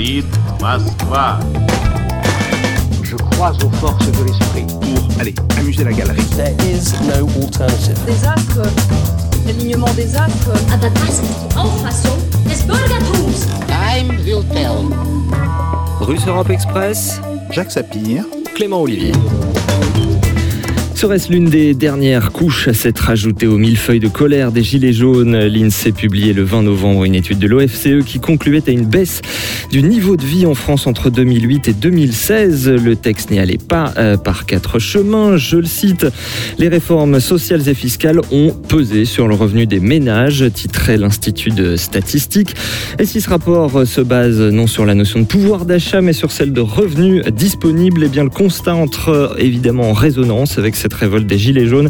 Говорит Москва. Je crois aux forces de l'esprit. Pour, allez, amuser la galerie. There is no alternative. des astres, l'alignement des astres. Aber das ist die Auffassung des Bürgertums. Time will tell. Russe Europe Express, Jacques Sapir. Clément Olivier. Serait-ce l'une des dernières couches à s'être ajoutée aux millefeuilles de colère des Gilets jaunes L'INSEE publiait le 20 novembre une étude de l'OFCE qui concluait à une baisse du niveau de vie en France entre 2008 et 2016. Le texte n'y allait pas euh, par quatre chemins. Je le cite, les réformes sociales et fiscales ont pesé sur le revenu des ménages, titrait l'Institut de statistique. Et si ce rapport se base non sur la notion de pouvoir d'achat, mais sur celle de revenus disponibles, eh bien le constat entre évidemment en résonance avec cette révolte des Gilets jaunes.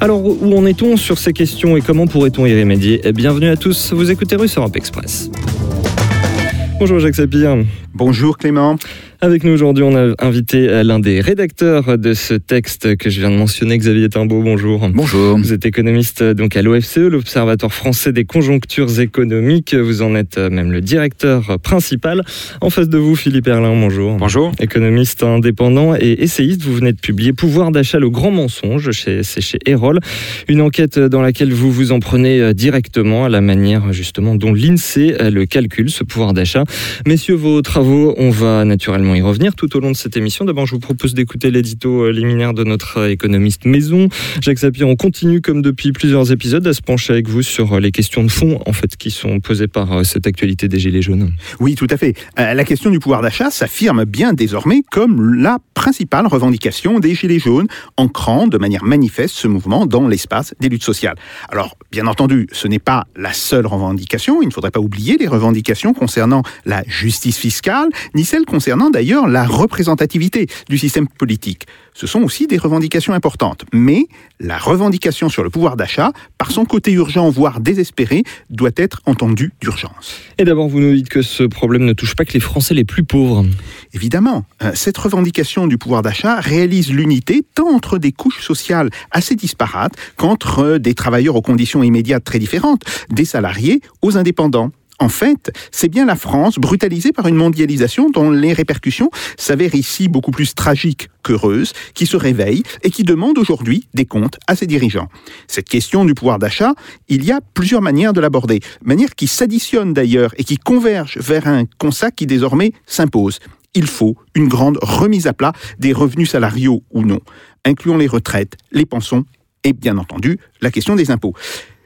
Alors où en est-on sur ces questions et comment pourrait-on y remédier? Bienvenue à tous, vous écoutez Russe Europe Express. Bonjour Jacques Sapir. Bonjour Clément. Avec nous aujourd'hui, on a invité l'un des rédacteurs de ce texte que je viens de mentionner, Xavier Timbaud. Bonjour. Bonjour. Vous êtes économiste donc à l'OFCE, l'Observatoire français des conjonctures économiques. Vous en êtes même le directeur principal. En face de vous, Philippe Erlin. Bonjour. Bonjour. Économiste indépendant et essayiste, vous venez de publier Pouvoir d'achat, le grand mensonge. Chez, c'est chez Erol. Une enquête dans laquelle vous vous en prenez directement à la manière justement dont l'INSEE le calcule, ce pouvoir d'achat. Messieurs, vos travaux, on va naturellement y revenir tout au long de cette émission. D'abord, je vous propose d'écouter l'édito liminaire de notre économiste maison. Jacques Sapir, on continue comme depuis plusieurs épisodes à se pencher avec vous sur les questions de fond en fait qui sont posées par cette actualité des Gilets jaunes. Oui, tout à fait. Euh, la question du pouvoir d'achat s'affirme bien désormais comme la principale revendication des Gilets jaunes, ancrant de manière manifeste ce mouvement dans l'espace des luttes sociales. Alors, bien entendu, ce n'est pas la seule revendication. Il ne faudrait pas oublier les revendications concernant la justice fiscale, ni celles concernant d'ailleurs la représentativité du système politique. Ce sont aussi des revendications importantes. Mais la revendication sur le pouvoir d'achat, par son côté urgent, voire désespéré, doit être entendue d'urgence. Et d'abord, vous nous dites que ce problème ne touche pas que les Français les plus pauvres. Évidemment, cette revendication du pouvoir d'achat réalise l'unité tant entre des couches sociales assez disparates qu'entre des travailleurs aux conditions immédiates très différentes, des salariés aux indépendants. En fait, c'est bien la France, brutalisée par une mondialisation dont les répercussions s'avèrent ici beaucoup plus tragiques qu'heureuses, qui se réveille et qui demande aujourd'hui des comptes à ses dirigeants. Cette question du pouvoir d'achat, il y a plusieurs manières de l'aborder, manières qui s'additionnent d'ailleurs et qui convergent vers un constat qui désormais s'impose. Il faut une grande remise à plat des revenus salariaux ou non, incluant les retraites, les pensions et bien entendu la question des impôts.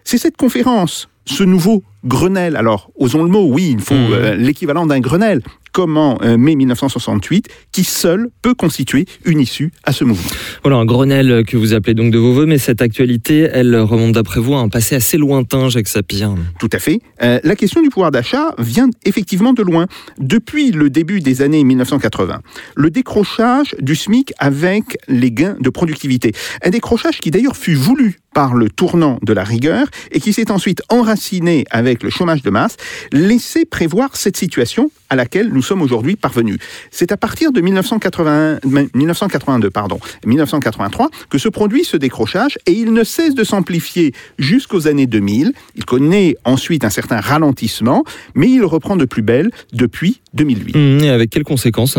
C'est cette conférence, ce nouveau Grenelle. Alors, osons le mot, oui, il faut mmh. euh, l'équivalent d'un Grenelle, comme en euh, mai 1968, qui seul peut constituer une issue à ce mouvement. Voilà, un Grenelle que vous appelez donc de vos voeux, mais cette actualité, elle remonte d'après vous à un passé assez lointain, Jacques Sapir. Tout à fait. Euh, la question du pouvoir d'achat vient effectivement de loin. Depuis le début des années 1980, le décrochage du SMIC avec les gains de productivité. Un décrochage qui d'ailleurs fut voulu par le tournant de la rigueur et qui s'est ensuite enraciné avec le chômage de masse, laissait prévoir cette situation à laquelle nous sommes aujourd'hui parvenus. C'est à partir de 1981, 1982, pardon, 1983 que se produit ce décrochage et il ne cesse de s'amplifier jusqu'aux années 2000. Il connaît ensuite un certain ralentissement, mais il reprend de plus belle depuis 2008. Mmh, et avec quelles conséquences?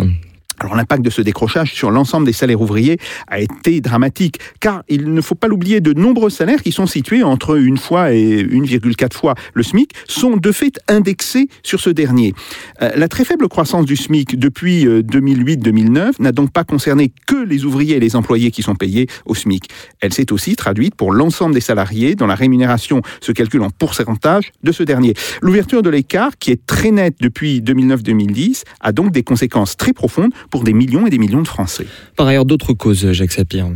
Alors l'impact de ce décrochage sur l'ensemble des salaires ouvriers a été dramatique, car il ne faut pas l'oublier, de nombreux salaires qui sont situés entre une fois et 1,4 fois le SMIC sont de fait indexés sur ce dernier. Euh, la très faible croissance du SMIC depuis 2008-2009 euh, n'a donc pas concerné que les ouvriers et les employés qui sont payés au SMIC. Elle s'est aussi traduite pour l'ensemble des salariés dont la rémunération se calcule en pourcentage de ce dernier. L'ouverture de l'écart, qui est très nette depuis 2009-2010, a donc des conséquences très profondes pour des millions et des millions de Français. Par ailleurs, d'autres causes, Jacques Sapir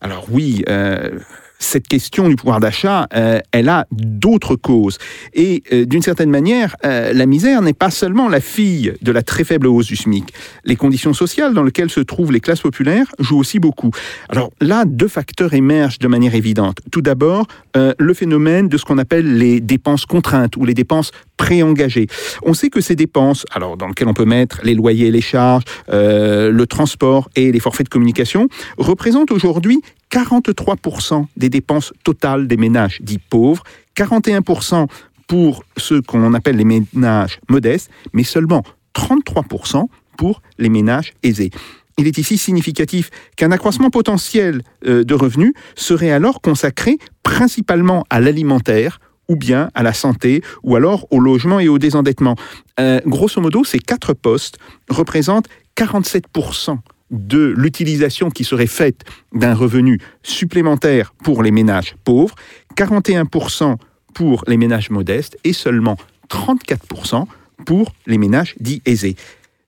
Alors oui, euh, cette question du pouvoir d'achat, euh, elle a d'autres causes. Et euh, d'une certaine manière, euh, la misère n'est pas seulement la fille de la très faible hausse du SMIC. Les conditions sociales dans lesquelles se trouvent les classes populaires jouent aussi beaucoup. Alors là, deux facteurs émergent de manière évidente. Tout d'abord, le phénomène de ce qu'on appelle les dépenses contraintes ou les dépenses préengagées. On sait que ces dépenses, alors dans lesquelles on peut mettre les loyers les charges, le transport et les forfaits de communication, représentent aujourd'hui 43% des dépenses totales des ménages dits pauvres, 41% pour ceux qu'on appelle les ménages modestes, mais seulement 33% pour les ménages aisés. Il est ici significatif qu'un accroissement potentiel euh, de revenus serait alors consacré principalement à l'alimentaire ou bien à la santé, ou alors au logement et au désendettement. Euh, grosso modo, ces quatre postes représentent 47% de l'utilisation qui serait faite d'un revenu supplémentaire pour les ménages pauvres, 41% pour les ménages modestes et seulement 34% pour les ménages dits aisés.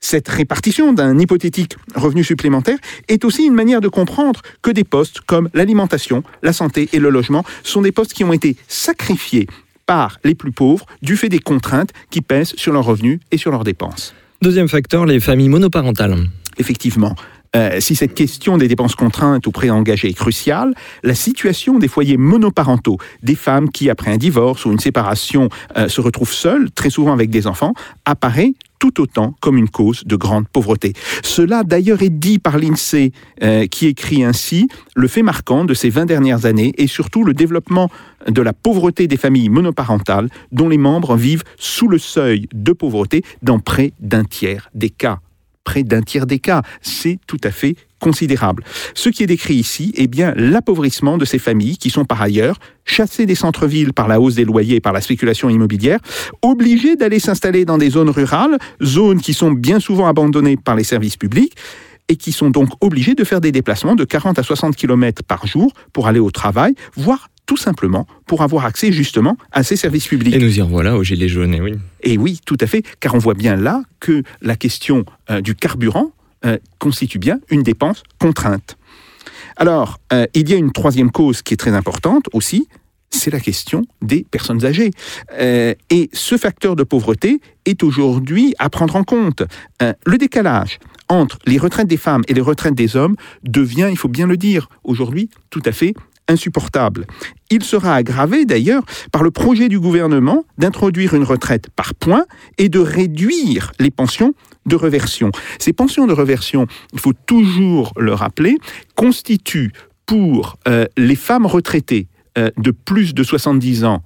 Cette répartition d'un hypothétique revenu supplémentaire est aussi une manière de comprendre que des postes comme l'alimentation, la santé et le logement sont des postes qui ont été sacrifiés par les plus pauvres du fait des contraintes qui pèsent sur leurs revenus et sur leurs dépenses. Deuxième facteur, les familles monoparentales. Effectivement, euh, si cette question des dépenses contraintes ou préengagées est cruciale, la situation des foyers monoparentaux, des femmes qui, après un divorce ou une séparation, euh, se retrouvent seules, très souvent avec des enfants, apparaît tout autant comme une cause de grande pauvreté. Cela d'ailleurs est dit par l'INSEE euh, qui écrit ainsi le fait marquant de ces 20 dernières années et surtout le développement de la pauvreté des familles monoparentales dont les membres vivent sous le seuil de pauvreté dans près d'un tiers des cas près d'un tiers des cas. C'est tout à fait considérable. Ce qui est décrit ici est bien l'appauvrissement de ces familles qui sont par ailleurs chassées des centres-villes par la hausse des loyers et par la spéculation immobilière, obligées d'aller s'installer dans des zones rurales, zones qui sont bien souvent abandonnées par les services publics et qui sont donc obligées de faire des déplacements de 40 à 60 km par jour pour aller au travail, voire tout simplement pour avoir accès justement à ces services publics. Et nous y revoilà au Gilet jaune, et oui. Et oui, tout à fait, car on voit bien là que la question euh, du carburant euh, constitue bien une dépense contrainte. Alors, euh, il y a une troisième cause qui est très importante aussi, c'est la question des personnes âgées. Euh, et ce facteur de pauvreté est aujourd'hui à prendre en compte. Euh, le décalage entre les retraites des femmes et les retraites des hommes devient, il faut bien le dire, aujourd'hui tout à fait insupportable. Il sera aggravé d'ailleurs par le projet du gouvernement d'introduire une retraite par points et de réduire les pensions de reversion. Ces pensions de reversion, il faut toujours le rappeler, constituent pour euh, les femmes retraitées euh, de plus de 70 ans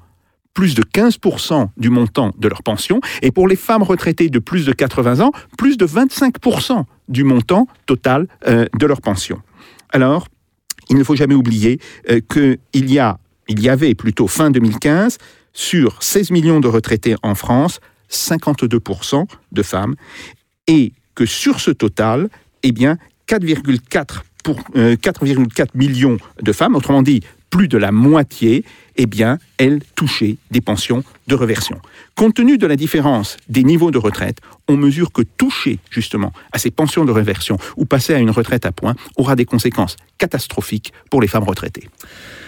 plus de 15% du montant de leur pension, et pour les femmes retraitées de plus de 80 ans, plus de 25% du montant total euh, de leur pension. Alors, il ne faut jamais oublier euh, qu'il y avait plutôt fin 2015, sur 16 millions de retraités en France, 52% de femmes, et que sur ce total, eh bien, 4,4 pour 4,4 millions de femmes, autrement dit plus de la moitié, eh bien, elles touchaient des pensions de reversion. Compte tenu de la différence des niveaux de retraite, on mesure que toucher justement à ces pensions de reversion ou passer à une retraite à points aura des conséquences catastrophiques pour les femmes retraitées.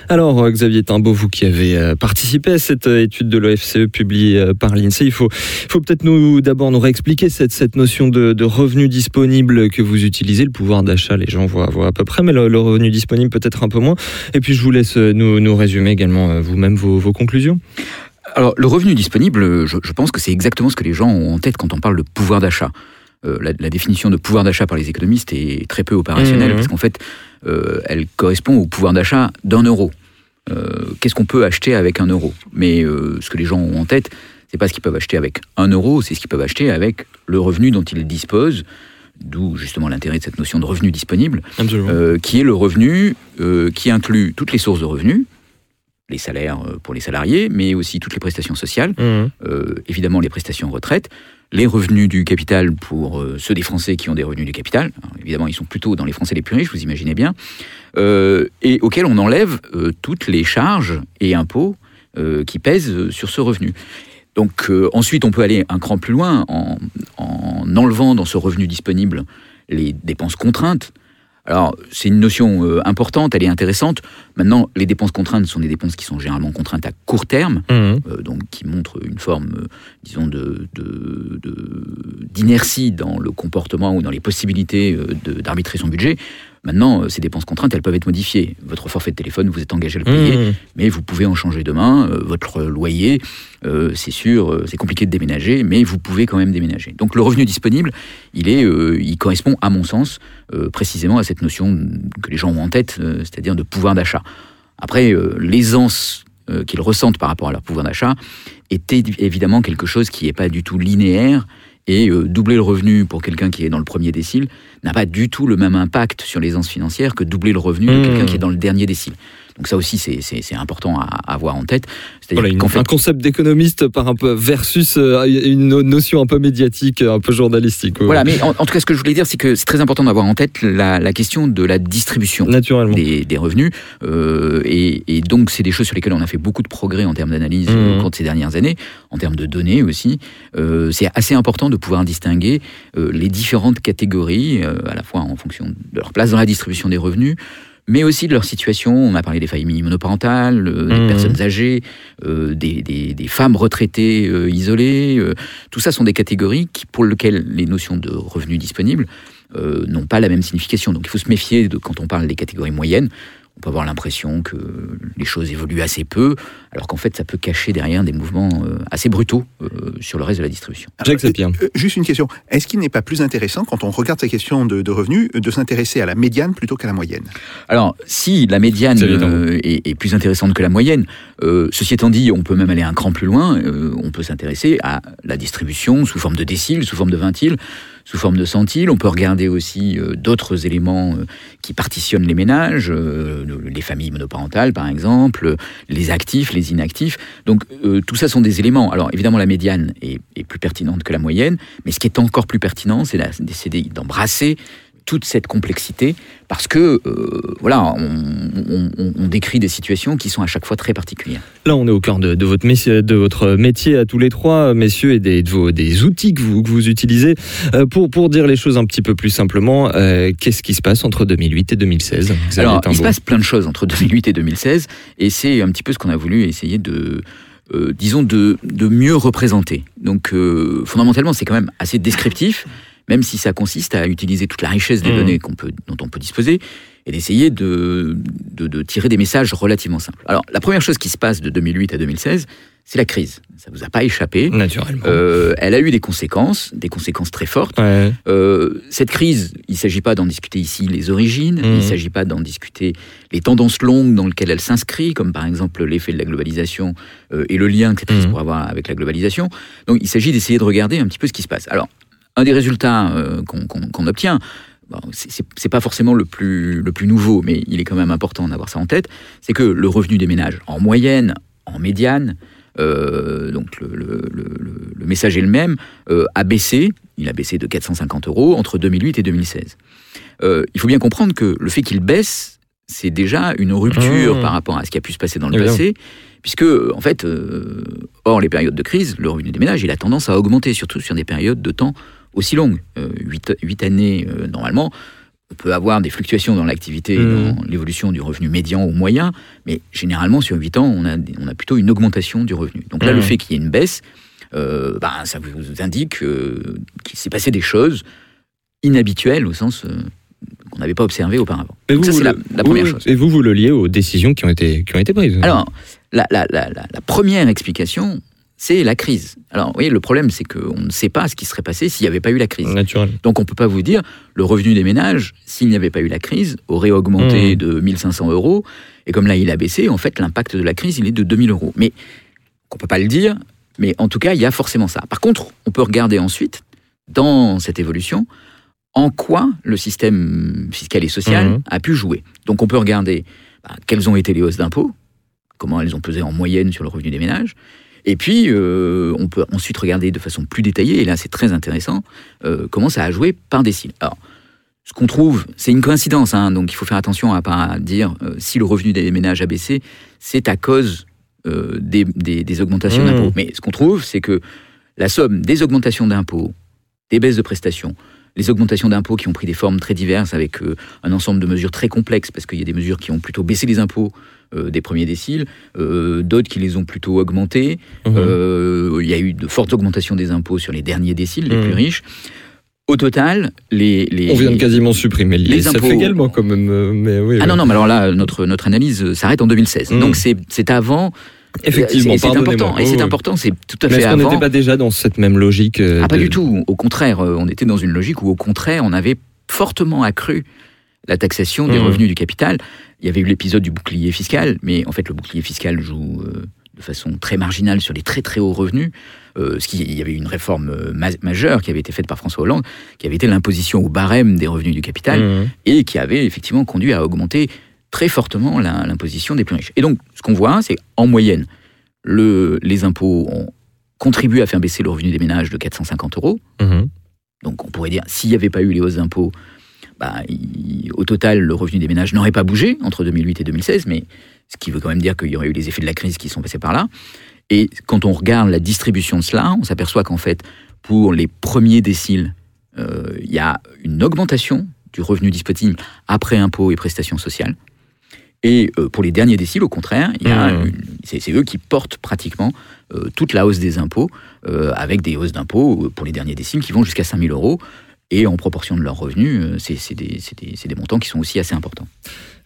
Alors, euh, Xavier Timbaud, vous qui avez euh, participé à cette euh, étude de l'OFCE publiée par l'INSEE, il faut, peut-être nous d'abord nous réexpliquer cette, notion de, revenu disponible que vous utilisez. Le pouvoir d'achat, les gens voient, à peu près, mais le, revenu disponible peut-être un peu moins. Et puis, je vous laisse nous, résumer également vous-même vos, vos conclusions. Alors, le revenu disponible, je, je pense que c'est exactement ce que les gens ont en tête quand on parle de pouvoir d'achat. Euh, la, la, définition de pouvoir d'achat par les économistes est très peu opérationnelle, mmh. parce qu'en fait, euh, elle correspond au pouvoir d'achat d'un euro. Euh, Qu'est-ce qu'on peut acheter avec un euro? Mais ce que les gens ont en tête, c'est pas ce qu'ils peuvent acheter avec un euro, c'est ce qu'ils peuvent acheter avec le revenu dont ils disposent, d'où justement l'intérêt de cette notion de revenu disponible, qui est le revenu qui inclut toutes les sources de revenus, les salaires pour les salariés, mais aussi toutes les prestations sociales, mmh. euh, évidemment les prestations retraite, les revenus du capital pour euh, ceux des Français qui ont des revenus du capital. Alors, évidemment, ils sont plutôt dans les Français les plus riches, vous imaginez bien, euh, et auxquels on enlève euh, toutes les charges et impôts euh, qui pèsent sur ce revenu. Donc euh, ensuite, on peut aller un cran plus loin en, en enlevant dans ce revenu disponible les dépenses contraintes. Alors, c'est une notion euh, importante, elle est intéressante. Maintenant, les dépenses contraintes sont des dépenses qui sont généralement contraintes à court terme, mmh. euh, donc qui montrent une forme, euh, disons, de, d'inertie dans le comportement ou dans les possibilités d'arbitrer son budget. Maintenant, ces dépenses contraintes, elles peuvent être modifiées. Votre forfait de téléphone, vous êtes engagé à le payer, mmh. mais vous pouvez en changer demain. Euh, votre loyer, euh, c'est sûr, euh, c'est compliqué de déménager, mais vous pouvez quand même déménager. Donc le revenu disponible, il, est, euh, il correspond, à mon sens, euh, précisément à cette notion que les gens ont en tête, euh, c'est-à-dire de pouvoir d'achat. Après, l'aisance qu'ils ressentent par rapport à leur pouvoir d'achat est évidemment quelque chose qui n'est pas du tout linéaire Et euh, doubler le revenu pour quelqu'un qui est dans le premier décile n'a pas du tout le même impact sur l'aisance financière que doubler le revenu de Mmh. quelqu'un qui est dans le dernier décile. Donc ça aussi, c'est- c'est c'est important à, à avoir en tête. C'est-à-dire Voilà, une- fait, un concept d'économiste par un peu versus euh, une no- notion un peu médiatique, un peu journalistique. ouais. voilà, mais en, en tout cas, ce que je voulais dire, c'est que c'est très important d'avoir en tête la, la question de la distribution. Naturellement. des, des revenus. Euh, et, et donc, c'est des choses sur lesquelles on a fait beaucoup de progrès en termes d'analyse euh, au cours de ces dernières années, en termes de données aussi. Euh, c'est assez important de pouvoir distinguer euh, les différentes catégories, euh, à la fois en fonction de leur place dans la distribution des revenus, mais aussi de leur situation. On a parlé des familles monoparentales, euh, des Mhm. personnes âgées, euh, des, des- des femmes retraitées euh, isolées. euh, tout ça sont des catégories qui, pour lesquelles les notions de revenus disponibles euh, n'ont pas la même signification. Donc il faut se méfier de, quand on parle des catégories moyennes. On peut avoir l'impression que les choses évoluent assez peu, alors qu'en fait ça peut cacher derrière des mouvements euh, assez brutaux euh, sur le reste de la distribution. Jacques Sapir. Euh, Juste une question. Est-ce qu'il n'est pas plus intéressant, quand on regarde ces questions de, de revenus, de s'intéresser à la médiane plutôt qu'à la moyenne? Alors, si la médiane euh, est, est plus intéressante que la moyenne, euh, ceci étant dit, on peut même aller un cran plus loin. euh, on peut s'intéresser à la distribution sous forme de déciles, sous forme de vintiles, sous forme de centiles. On peut regarder aussi euh, d'autres éléments euh, qui partitionnent les ménages, euh, les familles monoparentales par exemple, les actifs, les inactifs. Donc tout ça sont des éléments. Alors évidemment, la médiane est, est plus pertinente que la moyenne, mais ce qui est encore plus pertinent, c'est d'embrasser toute cette complexité parce que euh, voilà, on, on- on- on décrit des situations qui sont à chaque fois très particulières. Là, on est au cœur de, de votre, métier, de votre métier à tous les trois, messieurs, et des, de vos, des outils que vous, que vous utilisez. Euh, pour, pour dire les choses un petit peu plus simplement, euh, qu'est-ce qui se passe entre 2008 et 2016 Xavier Alors, il se passe plein de choses entre 2008 et 2016, et c'est un petit peu ce qu'on a voulu essayer de, disons, de, de mieux représenter. Donc, fondamentalement, c'est quand même assez descriptif, même si ça consiste à utiliser toute la richesse des Mhm. données peut, dont on peut disposer, et d'essayer de, de, de tirer des messages relativement simples. Alors, la première chose qui se passe de 2008 à 2016, c'est la crise. Ça vous a pas échappé. Naturellement. Euh, elle a eu des conséquences, des conséquences très fortes. Ouais. Euh, cette crise, il ne s'agit pas d'en discuter ici les origines, Mhm. il ne s'agit pas d'en discuter les tendances longues dans lesquelles elle s'inscrit, comme par exemple l'effet de la globalisation euh, et le lien que cette crise Mhm. pourrait avoir avec la globalisation. Donc il s'agit d'essayer de regarder un petit peu ce qui se passe. Alors, un des résultats euh, qu'on obtient, bon, c'est- pas forcément le plus, le plus nouveau, mais il est quand même important d'avoir ça en tête, c'est que le revenu des ménages, en moyenne, en médiane, euh, donc le, le- le- le- le message est le même, euh, a baissé, il a baissé de 450 euros entre 2008 et 2016. Euh, il faut bien comprendre que le fait qu'il baisse, c'est déjà une rupture Mmh. par rapport à ce qui a pu se passer dans le passé, puisque en fait, hors les périodes de crise, le revenu des ménages, il a tendance à augmenter, surtout sur des périodes de temps aussi longues. Euh, huit, huit années, euh, normalement, on peut avoir des fluctuations dans l'activité, Mmh. dans l'évolution du revenu médian ou moyen, mais généralement, sur 8 ans, on a, on a plutôt une augmentation du revenu. Donc là, Mmh. le fait qu'il y ait une baisse, euh, ben, ça vous indique euh, qu'il s'est passé des choses inhabituelles au sens euh, qu'on n'avait pas observé auparavant. Et Donc ça, vous, c'est la, première chose. Et vous, vous le liez aux décisions qui ont été, qui ont été prises. Alors, la- la- la première explication, c'est la crise. Alors, vous voyez, le problème, c'est qu'on ne sait pas ce qui serait passé s'il n'y avait pas eu la crise. Naturellement. Donc on ne peut pas vous dire, le revenu des ménages, s'il n'y avait pas eu la crise, aurait augmenté Mmh. de 1500 euros. Et comme là, il a baissé, en fait, l'impact de la crise, il est de 2000 euros. Mais on ne peut pas le dire, mais en tout cas, il y a forcément ça. Par contre, on peut regarder ensuite, dans cette évolution, en quoi le système fiscal et social Mhm. a pu jouer. Donc on peut regarder bah, quelles ont été les hausses d'impôts, comment elles ont pesé en moyenne sur le revenu des ménages. Et puis, euh, on peut ensuite regarder de façon plus détaillée, et là c'est très intéressant, euh, comment ça a joué par décile. Alors, ce qu'on trouve, c'est une coïncidence, hein, donc il faut faire attention à pas dire euh, si le revenu des ménages a baissé, c'est à cause euh, des, des- des augmentations Mmh. d'impôts. Mais ce qu'on trouve, c'est que la somme des augmentations d'impôts, des baisses de prestations, les augmentations d'impôts qui ont pris des formes très diverses avec euh, un ensemble de mesures très complexes, parce qu'il y a des mesures qui ont plutôt baissé les impôts euh, des premiers déciles, euh, d'autres qui les ont plutôt augmentés. Mhm. Il y a eu de fortes augmentations des impôts sur les derniers déciles, les Mhm. plus riches. Au total, les... les On vient de quasiment supprimer le les Ça impôts- fait également quand même. Mais oui, Ah oui. non, non, mais alors là, notre, notre analyse s'arrête en 2016. Mhm. Donc c'est c'est avant... Effectivement, c'est important, et c'est important, c'est tout à Mais fait est-ce qu'on n'était pas déjà dans cette même logique euh, Ah, pas de- du tout. Au contraire, euh, on était dans une logique où, au contraire, on avait fortement accru la taxation des Mhm. revenus du capital. Il y avait eu l'épisode du bouclier fiscal, mais en fait, le bouclier fiscal joue euh, de façon très marginale sur les très très hauts revenus. Euh, ce qui, il y avait une réforme ma- majeure qui avait été faite par François Hollande, qui avait été l'imposition au barème des revenus du capital Mmh. et qui avait effectivement conduit à augmenter très fortement l'imposition des plus riches. Et donc, ce qu'on voit, c'est en moyenne, le, les impôts ont contribué à faire baisser le revenu des ménages de 450 euros. Mhm. Donc, on pourrait dire, s'il n'y avait pas eu les hausses d'impôts, bah, il- au total, le revenu des ménages n'aurait pas bougé entre 2008 et 2016, mais ce qui veut quand même dire qu'il y aurait eu les effets de la crise qui sont passés par là. Et quand on regarde la distribution de cela, on s'aperçoit qu'en fait, pour les premiers déciles, euh, il y a une augmentation du revenu disponible après impôts et prestations sociales. Et euh, pour les derniers déciles, au contraire, il y a Mmh. c'est eux qui portent pratiquement euh, toute la hausse des impôts, euh, avec des hausses d'impôts pour les derniers déciles qui vont jusqu'à 5000 euros. Et en proportion de leurs revenus, c'est c'est des, c'est des- c'est des montants qui sont aussi assez importants.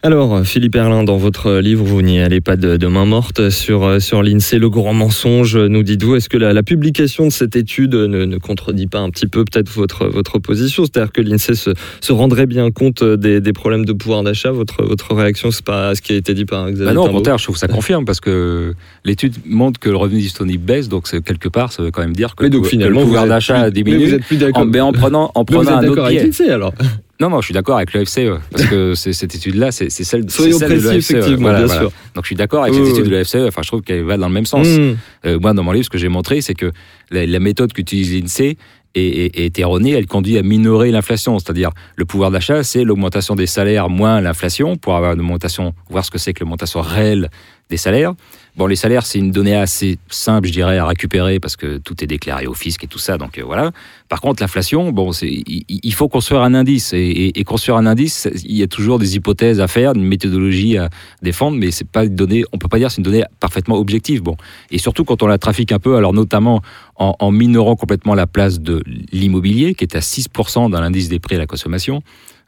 Alors, Philippe Erlin, dans votre livre, vous n'y allez pas de, de main morte sur, euh, sur l'INSEE, le grand mensonge, nous dites-vous. Est-ce que la, la publication de cette étude ne, ne contredit pas un petit peu peut-être votre, votre position C'est-à-dire que l'INSEE se, se rendrait bien compte des, des problèmes de pouvoir d'achat? Votre, votre réaction, c'est pas ce qui a été dit par Xavier Bah non, au contraire, je trouve que ça confirme parce que l'étude montre que le revenu disponible baisse, donc c'est- quelque part, ça veut quand même dire que, Mais donc que finalement, le pouvoir vous d'achat diminue. Mais vous êtes plus d'accord. en, mais en prenant, en Mais vous prenant êtes un autre avec l'INSEE alors Non, non, je suis d'accord avec le FCE parce que cette étude-là, c'est celle, Soyons celle de précis, l'OFCE. effectivement, Voilà, bien voilà. sûr. Donc je suis d'accord avec Oui, cette étude oui. de l'OFCE. Enfin, je trouve qu'elle va dans le même sens. Mmh. Euh, moi, dans mon livre, ce que j'ai montré, c'est que la, la méthode qu'utilise l'INSEE est, est- est erronée. Elle conduit à minorer l'inflation. C'est-à-dire, le pouvoir d'achat, c'est l'augmentation des salaires moins l'inflation pour avoir une augmentation, voir ce que c'est que l'augmentation réelle des salaires. Bon, les salaires, c'est une donnée assez simple, je dirais, à récupérer parce que tout est déclaré au fisc et tout ça. Donc euh, voilà. Par contre, l'inflation, bon, il, faut construire un indice et, construire un indice, il y a toujours des hypothèses à faire, une méthodologie à défendre, mais c'est pas une donnée. On peut pas dire que c'est une donnée parfaitement objective. Bon, et surtout quand on la trafique un peu, alors notamment en, en minorant complètement la place de l'immobilier, qui est à 6% dans l'indice des prix à la consommation,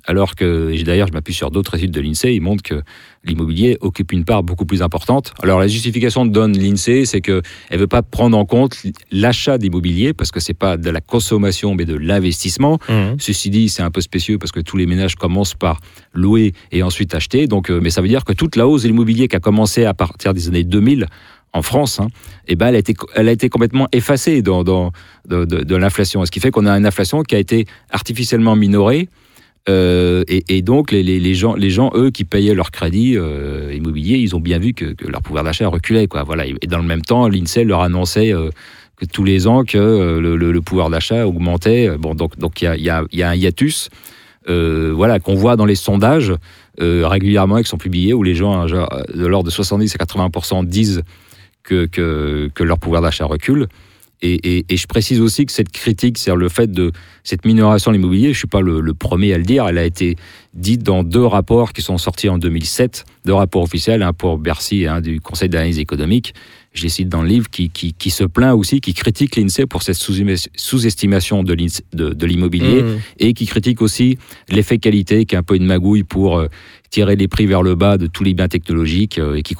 alors que, d'ailleurs, je m'appuie sur d'autres études de l'INSEE, ils montrent que l'immobilier occupe une part beaucoup plus importante. Alors, la justification que donne l'INSEE, c'est qu'elle ne veut pas prendre en compte l'achat d'immobilier, parce que c'est pas de la consommation, mais de l'investissement. Mmh. Ceci dit, c'est un peu spécieux parce que tous les ménages commencent par louer et ensuite acheter. Donc, euh, mais ça veut dire que toute la hausse de l'immobilier qui a commencé à partir des années 2000 en France, hein, eh ben, elle, a été, elle a été complètement effacée dans, dans, de, de- de l'inflation. Ce qui fait qu'on a une inflation qui a été artificiellement minorée. Euh, et, donc, les, gens, les gens, eux, qui payaient leur crédit euh, immobilier, ils ont bien vu que, leur pouvoir d'achat reculait. Voilà. Et dans le même temps, l'INSEE leur annonçait euh, que tous les ans que le, pouvoir d'achat augmentait. Donc il y a, un hiatus, voilà, qu'on voit dans les sondages régulièrement qui sont publiés où les gens, de l'ordre de 70 à 80 disent que leur pouvoir d'achat recule. Et, et- et je précise aussi que cette critique, c'est le fait de cette minoration de l'immobilier, je ne suis pas le, le premier à le dire, elle a été dite dans deux rapports qui sont sortis en 2007, deux rapports officiels, un pour Bercy et un du Conseil d'analyse économique. Je les cite dans le livre, qui, qui, qui se plaint aussi, qui critique l'INSEE pour cette sous- sous-estimation de l'INSEE- de- de l'immobilier Mmh. et qui critique aussi l'effet qualité, qui est un peu une magouille pour euh, tirer les prix vers le bas de tous les biens technologiques euh, et qui,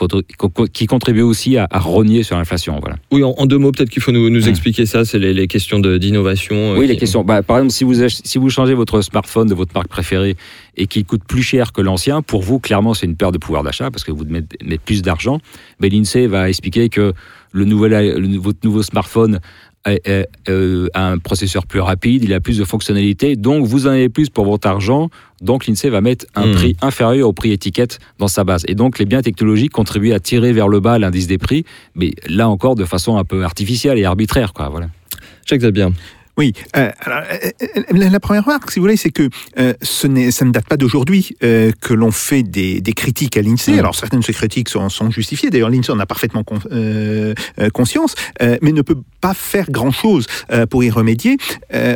qui contribue aussi à, à rogner sur l'inflation. Voilà. Oui, en, en deux mots, peut-être qu'il faut nous, nous Mmh. expliquer ça, c'est les, les questions d'innovation. euh, Oui, qui- les questions. Bah, par exemple, si vous, si vous changez votre smartphone de votre marque préférée et qu'il coûte plus cher que l'ancien, pour vous, clairement, c'est une perte de pouvoir d'achat parce que vous mettez, mettez plus d'argent. Mais l'INSEE va expliquer que le nouvel, le- votre nouveau smartphone a, a- euh, un processeur plus rapide, il a plus de fonctionnalités, donc vous en avez plus pour votre argent. Donc l'INSEE va mettre un Mhm. prix inférieur au prix étiquette dans sa base. Et donc les biens technologiques contribuent à tirer vers le bas l'indice des prix, mais là encore de façon un peu artificielle et arbitraire. Quoi, voilà. Jacques. Oui. euh, alors, euh, euh, la, première remarque, si vous voulez, c'est que euh, ce n'est, ça ne date pas d'aujourd'hui que l'on fait des, des critiques à l'INSEE. Mm. Alors certaines de ces critiques sont, sont justifiées. D'ailleurs, l'INSEE en a parfaitement con- conscience, mais ne peut pas faire grand-chose pour y remédier.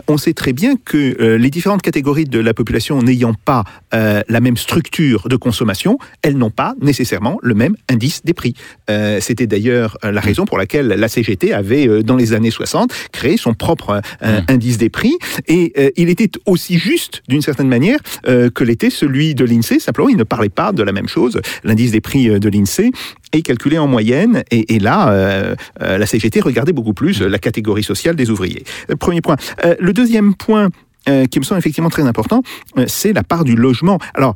On sait très bien que les différentes catégories de la population n'ayant pas la même structure de consommation, elles n'ont pas nécessairement le même indice des prix. C'était d'ailleurs la raison pour laquelle la CGT avait, dans les années 60, créé son propre indice des prix. Et euh, il était aussi juste, d'une certaine manière, euh, que l'était celui de l'INSEE. Simplement, il ne parlait pas de la même chose. L'indice des prix euh, de l'INSEE est calculé en moyenne. Et, et là, euh, euh, la CGT regardait beaucoup plus la catégorie sociale des ouvriers. Premier point. Le deuxième point qui me semble effectivement très important, c'est la part du logement. Alors,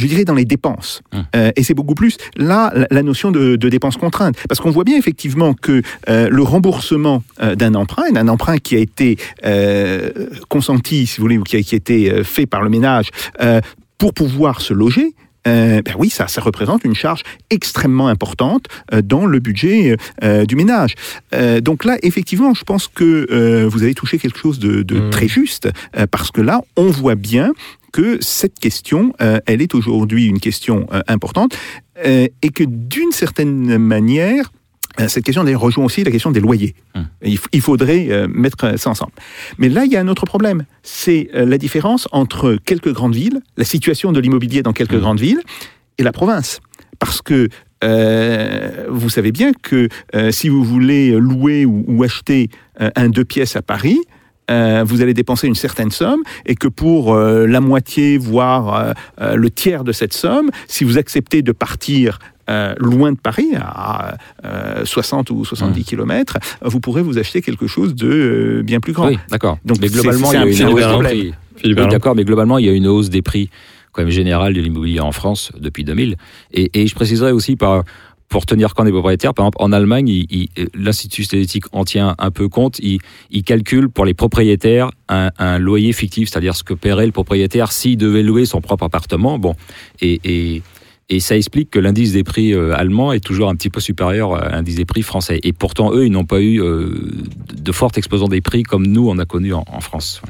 je dirais, dans les dépenses. Hum. Euh, et c'est beaucoup plus là la, notion de, de dépenses contraintes. Parce qu'on voit bien effectivement que euh, le remboursement euh, d'un emprunt, d'un emprunt qui a été consenti, si vous voulez, ou qui a, qui a été fait par le ménage pour pouvoir se loger, euh, ben oui, ça, ça représente une charge extrêmement importante euh, dans le budget euh, du ménage. Donc là, effectivement, je pense que vous avez touché quelque chose de, de Mmh. très juste, parce que là, on voit bien que cette question, euh, elle est aujourd'hui une question euh, importante, euh, et que d'une certaine manière, cette question d'ailleurs rejoint aussi la question des loyers. Hum. Il, faudrait mettre ça ensemble. Mais là, il y a un autre problème. C'est la différence entre quelques grandes villes, la situation de l'immobilier dans quelques Hum. grandes villes, et la province. Parce que euh, vous savez bien que euh, si vous voulez louer ou, ou acheter euh, un deux pièces à Paris, euh, vous allez dépenser une certaine somme et que pour euh, la moitié, voire euh, euh, le tiers de cette somme, si vous acceptez de partir euh, loin de Paris, à euh, 60 ou 70 Mmh. kilomètres, vous pourrez vous acheter quelque chose de euh, bien plus grand. Oui, d'accord. Donc, mais globalement, c'est il y a un une hausse des prix. Oui, d'accord, mais globalement, il y a une hausse des prix quand même générale de l'immobilier en France depuis 2000. Et, et je préciserai aussi par pour tenir compte des propriétaires, par exemple, en Allemagne, il- l'Institut statistique en tient un peu compte. Il, il calcule pour les propriétaires un, un loyer fictif, c'est-à-dire ce que paierait le propriétaire s'il devait louer son propre appartement. Bon, et, et, et ça explique que l'indice des prix euh, allemand est toujours un petit peu supérieur à l'indice des prix français. Et pourtant, eux, ils n'ont pas eu euh, de forte explosion des prix comme nous, on a connu en, en France.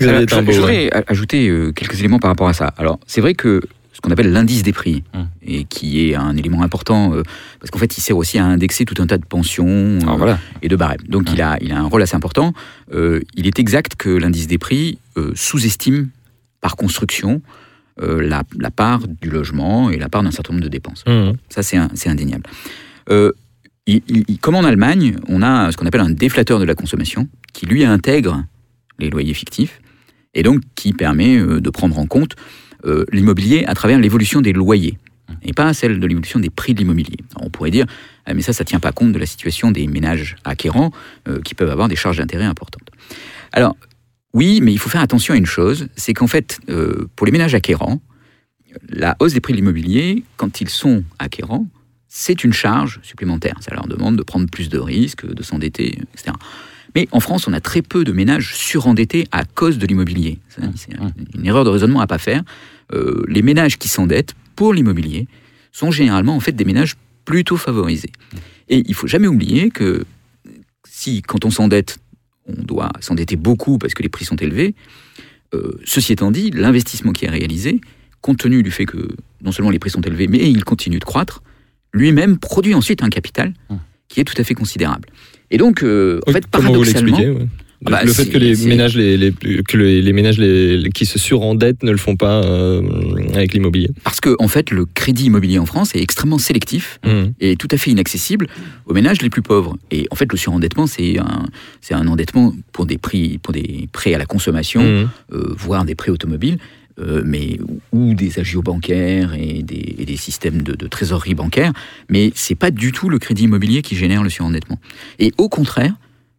Alors, je, ouais. voudrais ajouter euh, quelques éléments par rapport à ça. Alors, c'est vrai que qu'on appelle l'indice des prix, Hum. et qui est un élément important, euh, parce qu'en fait, il sert aussi à indexer tout un tas de pensions euh, Alors voilà. et de barèmes. Donc, il, a, il a un rôle assez important. Euh, il est exact que l'indice des prix euh, sous-estime, par construction, euh, la, la part du logement et la part d'un certain nombre de dépenses. Mmh. Ça, c'est indéniable. Euh, il- il- comme en Allemagne, on a ce qu'on appelle un déflateur de la consommation, qui lui intègre les loyers fictifs, et donc qui permet euh, de prendre en compte euh, l'immobilier à travers l'évolution des loyers, et pas celle de l'évolution des prix de l'immobilier. On pourrait dire, ah, mais ça, ça tient pas compte de la situation des ménages acquérants, euh, qui peuvent avoir des charges d'intérêt importantes. Alors, oui, mais il faut faire attention à une chose, c'est qu'en fait, euh, pour les ménages acquérants, la hausse des prix de l'immobilier, quand ils sont acquérants, c'est une charge supplémentaire. Ça leur demande de prendre plus de risques, de s'endetter, etc. Mais en France, on a très peu de ménages surendettés à cause de l'immobilier. C'est une erreur de raisonnement à pas faire. Euh, les ménages qui s'endettent pour l'immobilier sont généralement en fait des ménages plutôt favorisés. Et il faut jamais oublier que si, quand on s'endette, on doit s'endetter beaucoup parce que les prix sont élevés, euh, ceci étant dit, l'investissement qui est réalisé, compte tenu du fait que non seulement les prix sont élevés, mais il continue de croître, lui-même produit ensuite un capital Hum. qui est tout à fait considérable. Et donc, euh, en fait, paradoxalement, ouais. Ah bah, Le fait que les ménages, les, les- que les, les ménages les- les- qui se surendettent ne le font pas euh, avec l'immobilier. parce que en fait, le crédit immobilier en France est extrêmement sélectif Mmh. et tout à fait inaccessible aux ménages les plus pauvres. Et en fait, le surendettement, c'est un, c'est un endettement pour des prix, pour des prêts à la consommation, Mmh. euh, voire des prêts automobiles, euh, mais ou des agios bancaires et des, et des systèmes de, de trésorerie bancaire. Mais c'est pas du tout le crédit immobilier qui génère le surendettement. Et au contraire,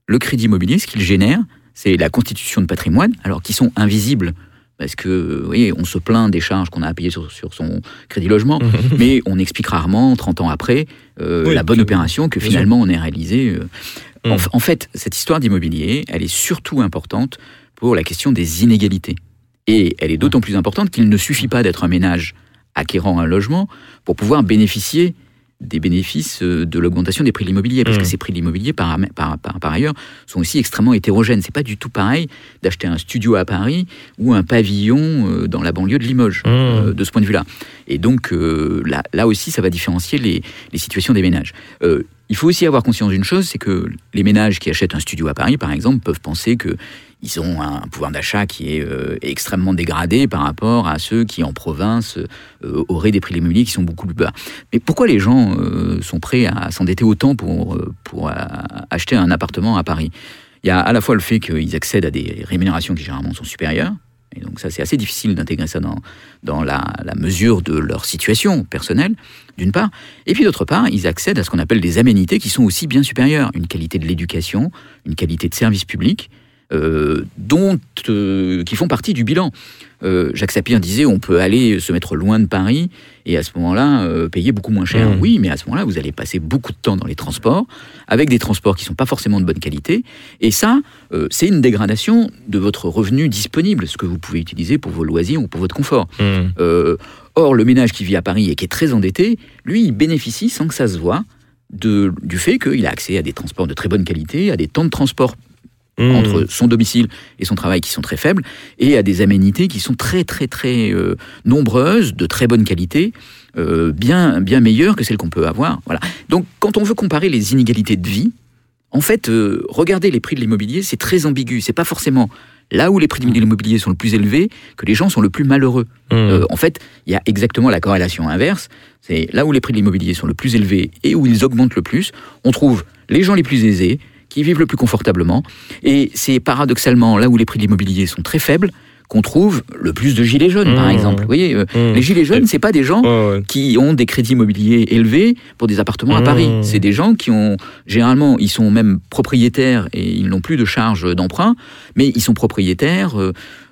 le crédit immobilier, ce qu'il génère, c'est la constitution de patrimoine, alors qui sont invisibles. Parce que, vous voyez, on se plaint des charges qu'on a à payer sur, sur son crédit logement, mais on explique rarement, 30 ans après, euh, Oui, la bonne opération que finalement on a réalisée. euh. Mm. f- en fait, cette histoire d'immobilier, elle est surtout importante pour la question des inégalités. Et elle est d'autant plus importante qu'il ne suffit pas d'être un ménage acquérant un logement pour pouvoir bénéficier des bénéfices euh, de l'augmentation des prix de l'immobilier. Parce que ces prix de l'immobilier, par, par, par, par ailleurs, sont aussi extrêmement hétérogènes. C'est pas du tout pareil d'acheter un studio à Paris ou un pavillon euh, dans la banlieue de Limoges, Mm. euh, de ce point de vue-là. Et donc, euh, là, là aussi, ça va différencier les, les situations des ménages. Euh, il faut aussi avoir conscience d'une chose, c'est que les ménages qui achètent un studio à Paris, par exemple, peuvent penser que ils ont un pouvoir d'achat qui est euh, extrêmement dégradé par rapport à ceux qui, en province, euh, auraient des prix l'immobilier qui sont beaucoup plus bas. Mais pourquoi les gens euh, sont prêts à s'endetter autant pour, pour acheter un appartement à Paris? Il y a à la fois le fait qu'ils accèdent à des rémunérations qui généralement sont supérieures, et donc ça c'est assez difficile d'intégrer ça dans, dans la, la mesure de leur situation personnelle, d'une part, et puis d'autre part, ils accèdent à ce qu'on appelle des aménités qui sont aussi bien supérieures, une qualité de l'éducation, une qualité de service public, euh, dont, euh, qui font partie du bilan. Euh, Jacques Sapir disait on peut aller se mettre loin de Paris et à ce moment-là payer beaucoup moins cher. Mmh. Oui, mais à ce moment-là, vous allez passer beaucoup de temps dans les transports, avec des transports qui sont pas forcément de bonne qualité. Et ça, c'est une dégradation de votre revenu disponible, ce que vous pouvez utiliser pour vos loisirs ou pour votre confort. Mmh. Or, le ménage qui vit à Paris et qui est très endetté, lui, il bénéficie sans que ça se voit de, du fait qu'il a accès à des transports de très bonne qualité, à des temps de transport Mmh. entre son domicile et son travail qui sont très faibles, et à des aménités qui sont très très très euh, nombreuses, de très bonne qualité, euh, bien, bien meilleures que celles qu'on peut avoir. Voilà. Donc quand on veut comparer les inégalités de vie, en fait, euh, regarder les prix de l'immobilier, c'est très ambigu. C'est pas forcément là où les prix de l'immobilier sont le plus élevés que les gens sont le plus malheureux. Mmh. Euh, en fait, il y a exactement la corrélation inverse. C'est là où les prix de l'immobilier sont le plus élevés et où ils augmentent le plus, on trouve les gens les plus aisés, qui vivent le plus confortablement. Et c'est paradoxalement là où les prix de l'immobilier sont très faibles qu'on trouve le plus de gilets jaunes, par Mmh. exemple. Vous voyez, euh, Mmh. les gilets jaunes, c'est pas des gens Ouais, ouais. qui ont des crédits immobiliers élevés pour des appartements à Mmh. Paris. C'est des gens qui ont, généralement, ils sont même propriétaires et ils n'ont plus de charges d'emprunt, mais ils sont propriétaires euh,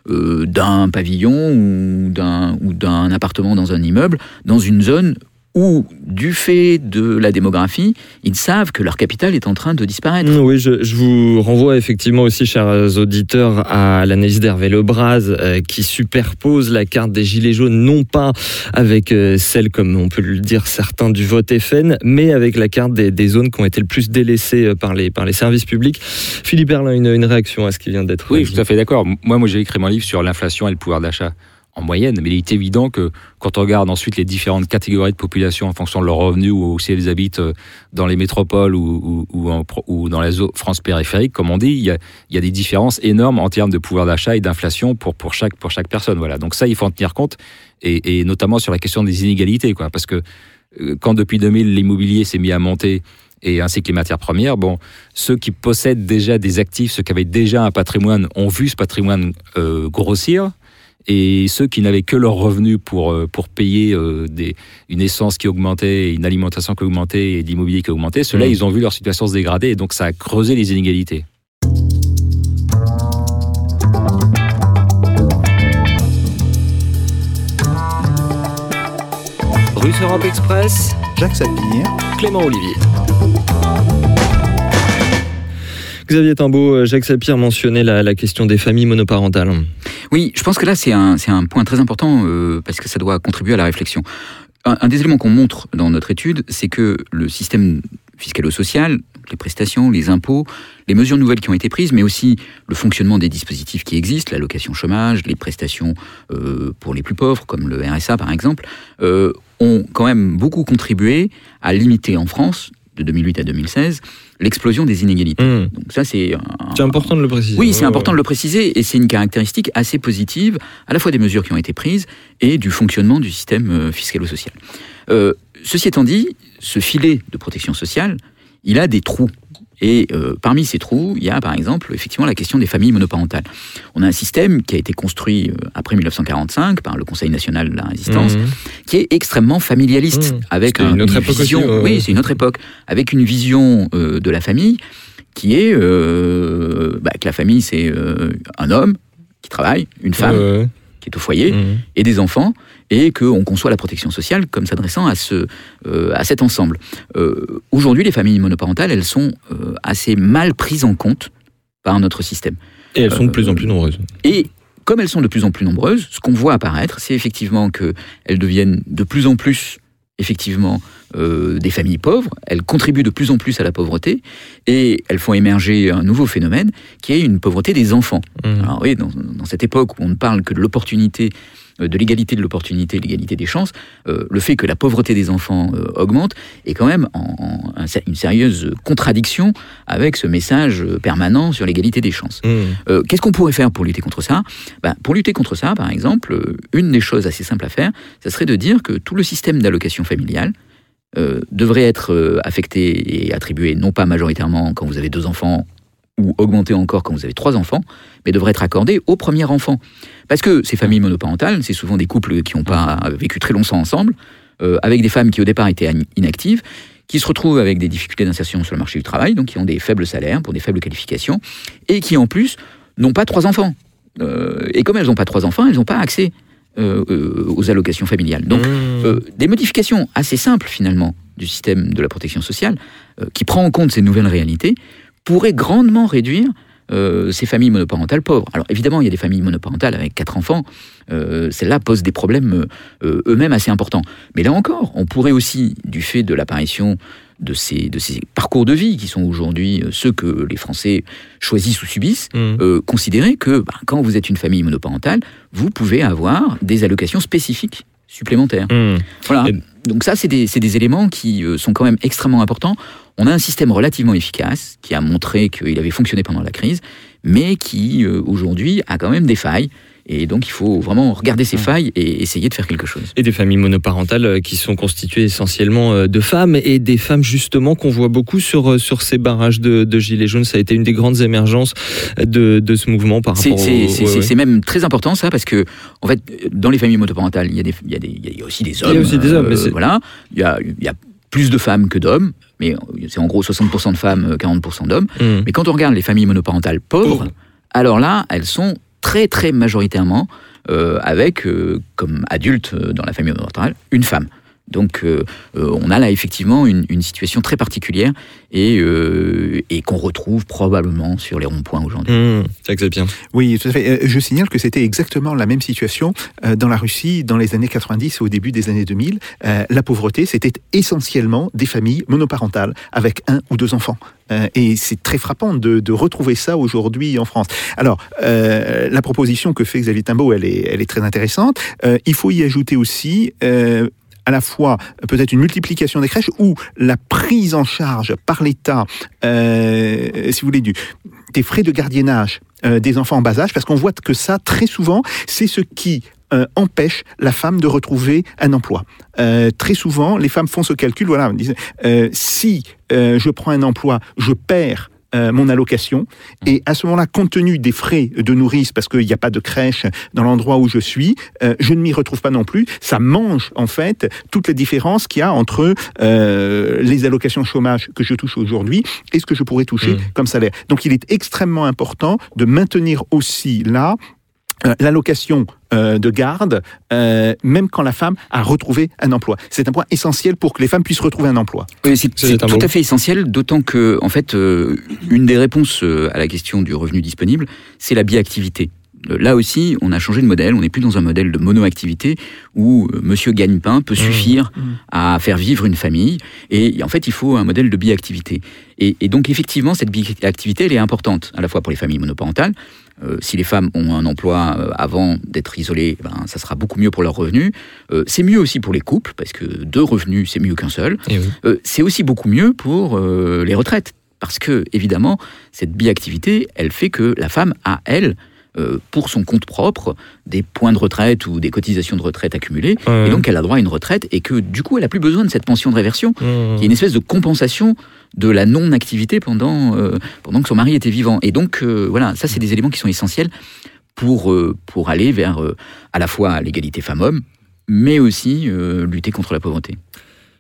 euh, d'un pavillon ou d'un ou d'un appartement dans un immeuble, dans une zone où, du fait de la démographie, ils savent que leur capital est en train de disparaître. Mmh, Oui, je, je vous renvoie effectivement aussi, chers auditeurs, à l'analyse d'Hervé Lebras euh, qui superpose la carte des Gilets jaunes, non pas avec euh, celle, comme on peut le dire certains, du vote FN, mais avec la carte des, des zones qui ont été le plus délaissées euh, par les, par les services publics. Philippe Erlin, une, une réaction à ce qui vient d'être Oui, tout à fait d'accord. Moi, moi j'ai écrit mon livre sur l'inflation et le pouvoir d'achat en moyenne, mais il est évident que quand on regarde ensuite les différentes catégories de population en fonction de leurs revenus ou si elles habitent euh, dans les métropoles ou, ou, dans la France périphérique, comme on dit, il y, a, des différences énormes en termes de pouvoir d'achat et d'inflation pour, pour, chaque, pour chaque personne. Voilà. Donc ça, il faut en tenir compte, et, et notamment sur la question des inégalités, quoi, parce que euh, quand depuis 2000 l'immobilier s'est mis à monter et ainsi que les matières premières, bon, ceux qui possèdent déjà des actifs, ceux qui avaient déjà un patrimoine, ont vu ce patrimoine euh, grossir. Et ceux qui n'avaient que leurs revenus pour, euh, pour payer euh, des, une essence qui augmentait, une alimentation qui augmentait et l'immobilier qui augmentait, ceux-là, Mm. ils ont vu leur situation se dégrader et donc ça a creusé les inégalités. Russe Europe Express, Jacques Sapir, Clément Olivier. Xavier Timbaud, euh, Jacques Sapir mentionnait la, la question des familles monoparentales. Oui, je pense que là, c'est un, un point très important euh, parce que ça doit contribuer à la réflexion. Un, un des éléments qu'on montre dans notre étude, c'est que le système fiscalo-social, les prestations, les impôts, les mesures nouvelles qui ont été prises, mais aussi le fonctionnement des dispositifs qui existent, l'allocation chômage, les prestations euh, pour les plus pauvres, comme le RSA par exemple, euh, ont quand même beaucoup contribué à limiter en France, de 2008 à 2016, l'explosion des inégalités. Mmh. Donc ça, c'est un, C'est important de le préciser. oui, c'est important de le préciser et c'est une caractéristique assez positive à la fois des mesures qui ont été prises et du fonctionnement du système euh, fiscalo-social. Euh, ceci étant dit, ce filet de protection sociale, il a des trous. Et euh, parmi ces trous, il y a par exemple effectivement la question des familles monoparentales. On a un système qui a été construit euh, après 1945 par le Conseil national de la résistance, Mmh. qui est extrêmement familialiste, Mmh. avec un- une autre une époque vision. aussi. Oui, c'est une autre époque, avec une vision euh, de la famille qui est bah, que la famille c'est un homme qui travaille, une femme qui est au foyer Mmh. et des enfants, et qu'on conçoit la protection sociale comme s'adressant à, ce, euh, à cet ensemble. Euh, Aujourd'hui, les familles monoparentales, elles sont euh, assez mal prises en compte par notre système. Et elles sont de plus en plus nombreuses. Et comme elles sont de plus en plus nombreuses, ce qu'on voit apparaître, c'est effectivement qu'elles deviennent de plus en plus effectivement euh, des familles pauvres, elles contribuent de plus en plus à la pauvreté, et elles font émerger un nouveau phénomène qui est une pauvreté des enfants. Mmh. Alors oui, dans, dans cette époque où on ne parle que de l'opportunité, de l'égalité de l'opportunité, l'égalité des chances, euh, le fait que la pauvreté des enfants euh, augmente est quand même en, en- un- une sérieuse contradiction avec ce message euh, permanent sur l'égalité des chances. Mmh. Euh, Qu'est-ce qu'on pourrait faire pour lutter contre ça? Ben, Pour lutter contre ça, par exemple, euh, une des choses assez simples à faire, ça serait de dire que tout le système d'allocation familiale euh, devrait être euh, affecté et attribué non pas majoritairement quand vous avez deux enfants ou augmenté encore quand vous avez trois enfants, mais devrait être accordé au premier enfant. Parce que ces familles monoparentales, c'est souvent des couples qui n'ont pas vécu très longtemps ensemble, euh, avec des femmes qui au départ étaient in- inactives, qui se retrouvent avec des difficultés d'insertion sur le marché du travail, donc qui ont des faibles salaires pour des faibles qualifications, et qui en plus n'ont pas trois enfants. Euh, et comme elles n'ont pas trois enfants, elles n'ont pas accès euh, euh, aux allocations familiales. Donc, Mmh. euh, des modifications assez simples finalement du système de la protection sociale, qui prend en compte ces nouvelles réalités, pourraient grandement réduire euh, ces familles monoparentales pauvres. Alors évidemment, il y a des familles monoparentales avec quatre enfants, euh, celles-là posent des problèmes euh, eux-mêmes assez importants. Mais là encore, on pourrait aussi, du fait de l'apparition de ces, de ces parcours de vie qui sont aujourd'hui euh, ceux que les Français choisissent ou subissent, Mmh. euh, considérer que bah, quand vous êtes une famille monoparentale, vous pouvez avoir des allocations spécifiques supplémentaires. Mmh. Voilà. Et- Donc ça, c'est des, éléments qui euh, sont quand même extrêmement importants. On a un système relativement efficace qui a montré qu'il avait fonctionné pendant la crise, mais qui euh, aujourd'hui a quand même des failles. Et donc il faut vraiment regarder ces failles et essayer de faire quelque chose. Et des familles monoparentales euh, qui sont constituées essentiellement euh, de femmes et des femmes justement qu'on voit beaucoup sur, euh, sur ces barrages de, de Gilets jaunes. Ça a été une des grandes émergences de, de ce mouvement par rapport c'est- ouais, ouais. même très important ça parce que en fait dans les familles monoparentales il y a, des, il y a, des- il y a aussi des y a hommes. aussi des hommes, mais c'est- voilà, il y a, il y a plus de femmes que d'hommes, mais c'est en gros 60% de femmes, euh, 40% d'hommes. Mmh. Mais quand on regarde les familles monoparentales pauvres, Pauvres. alors là, elles sont très très majoritairement euh, avec, euh, comme adulte euh, dans la famille monoparentale, une femme. Donc euh, euh, on a là effectivement une, une situation très particulière et, euh, et qu'on retrouve probablement sur les ronds-points aujourd'hui. Mmh. Que c'est bien. Oui, tout à fait. Je signale que c'était exactement la même situation dans la Russie dans les années 90 et au début des années 2000. Euh, la pauvreté, c'était essentiellement des familles monoparentales avec un ou deux enfants. Euh, et c'est très frappant de, de retrouver ça aujourd'hui en France. Alors, euh, la proposition que fait Xavier Timbaud, elle est, elle est très intéressante. Euh, il faut y ajouter aussi euh, à la fois euh, peut-être une multiplication des crèches ou la prise en charge par l'État, euh, si vous voulez, des frais de gardiennage euh, des enfants en bas âge, parce qu'on voit que ça, très souvent, c'est ce qui empêche la femme de retrouver un emploi. Très souvent, les femmes font ce calcul, voilà, disent, si je prends un emploi, je perds euh, mon allocation. Et à ce moment-là, compte tenu des frais de nourrice, parce qu'il n'y a pas de crèche dans l'endroit où je suis, euh, je ne m'y retrouve pas non plus. Ça mange en fait toutes les différences qu'il y a entre euh, les allocations chômage que je touche aujourd'hui et ce que je pourrais toucher Mmh. comme salaire. Donc il est extrêmement important de maintenir aussi là euh, l'allocation euh, de garde, euh, même quand la femme a retrouvé un emploi. C'est un point essentiel pour que les femmes puissent retrouver un emploi. Oui, c'est tout à fait essentiel, d'autant que, en fait, euh, une des réponses à la question du revenu disponible, c'est la biactivité. Là aussi, on a changé de modèle. On n'est plus dans un modèle de monoactivité où Monsieur gagne-pain peut suffire à faire vivre une famille. Et en fait, il faut un modèle de biactivité. Et, et donc, effectivement, cette biactivité, elle est importante, à la fois pour les familles monoparentales. Euh, si les femmes ont un emploi euh, avant d'être isolées, ben, ça sera beaucoup mieux pour leurs revenus. Euh, c'est mieux aussi pour les couples, parce que deux revenus, c'est mieux qu'un seul. Oui. Euh, c'est aussi beaucoup mieux pour les retraites. Parce que, évidemment, cette biactivité, elle fait que la femme a, elle, euh, pour son compte propre, des points de retraite ou des cotisations de retraite accumulées. Ouais. Et donc, elle a droit à une retraite et que, du coup, elle a plus besoin de cette pension de réversion, Mmh. qui est une espèce de compensation de la non-activité pendant, euh, pendant que son mari était vivant. Et donc, euh, voilà, ça, c'est des éléments qui sont essentiels pour, euh, pour aller vers euh, à la fois l'égalité femmes-hommes, mais aussi euh, lutter contre la pauvreté.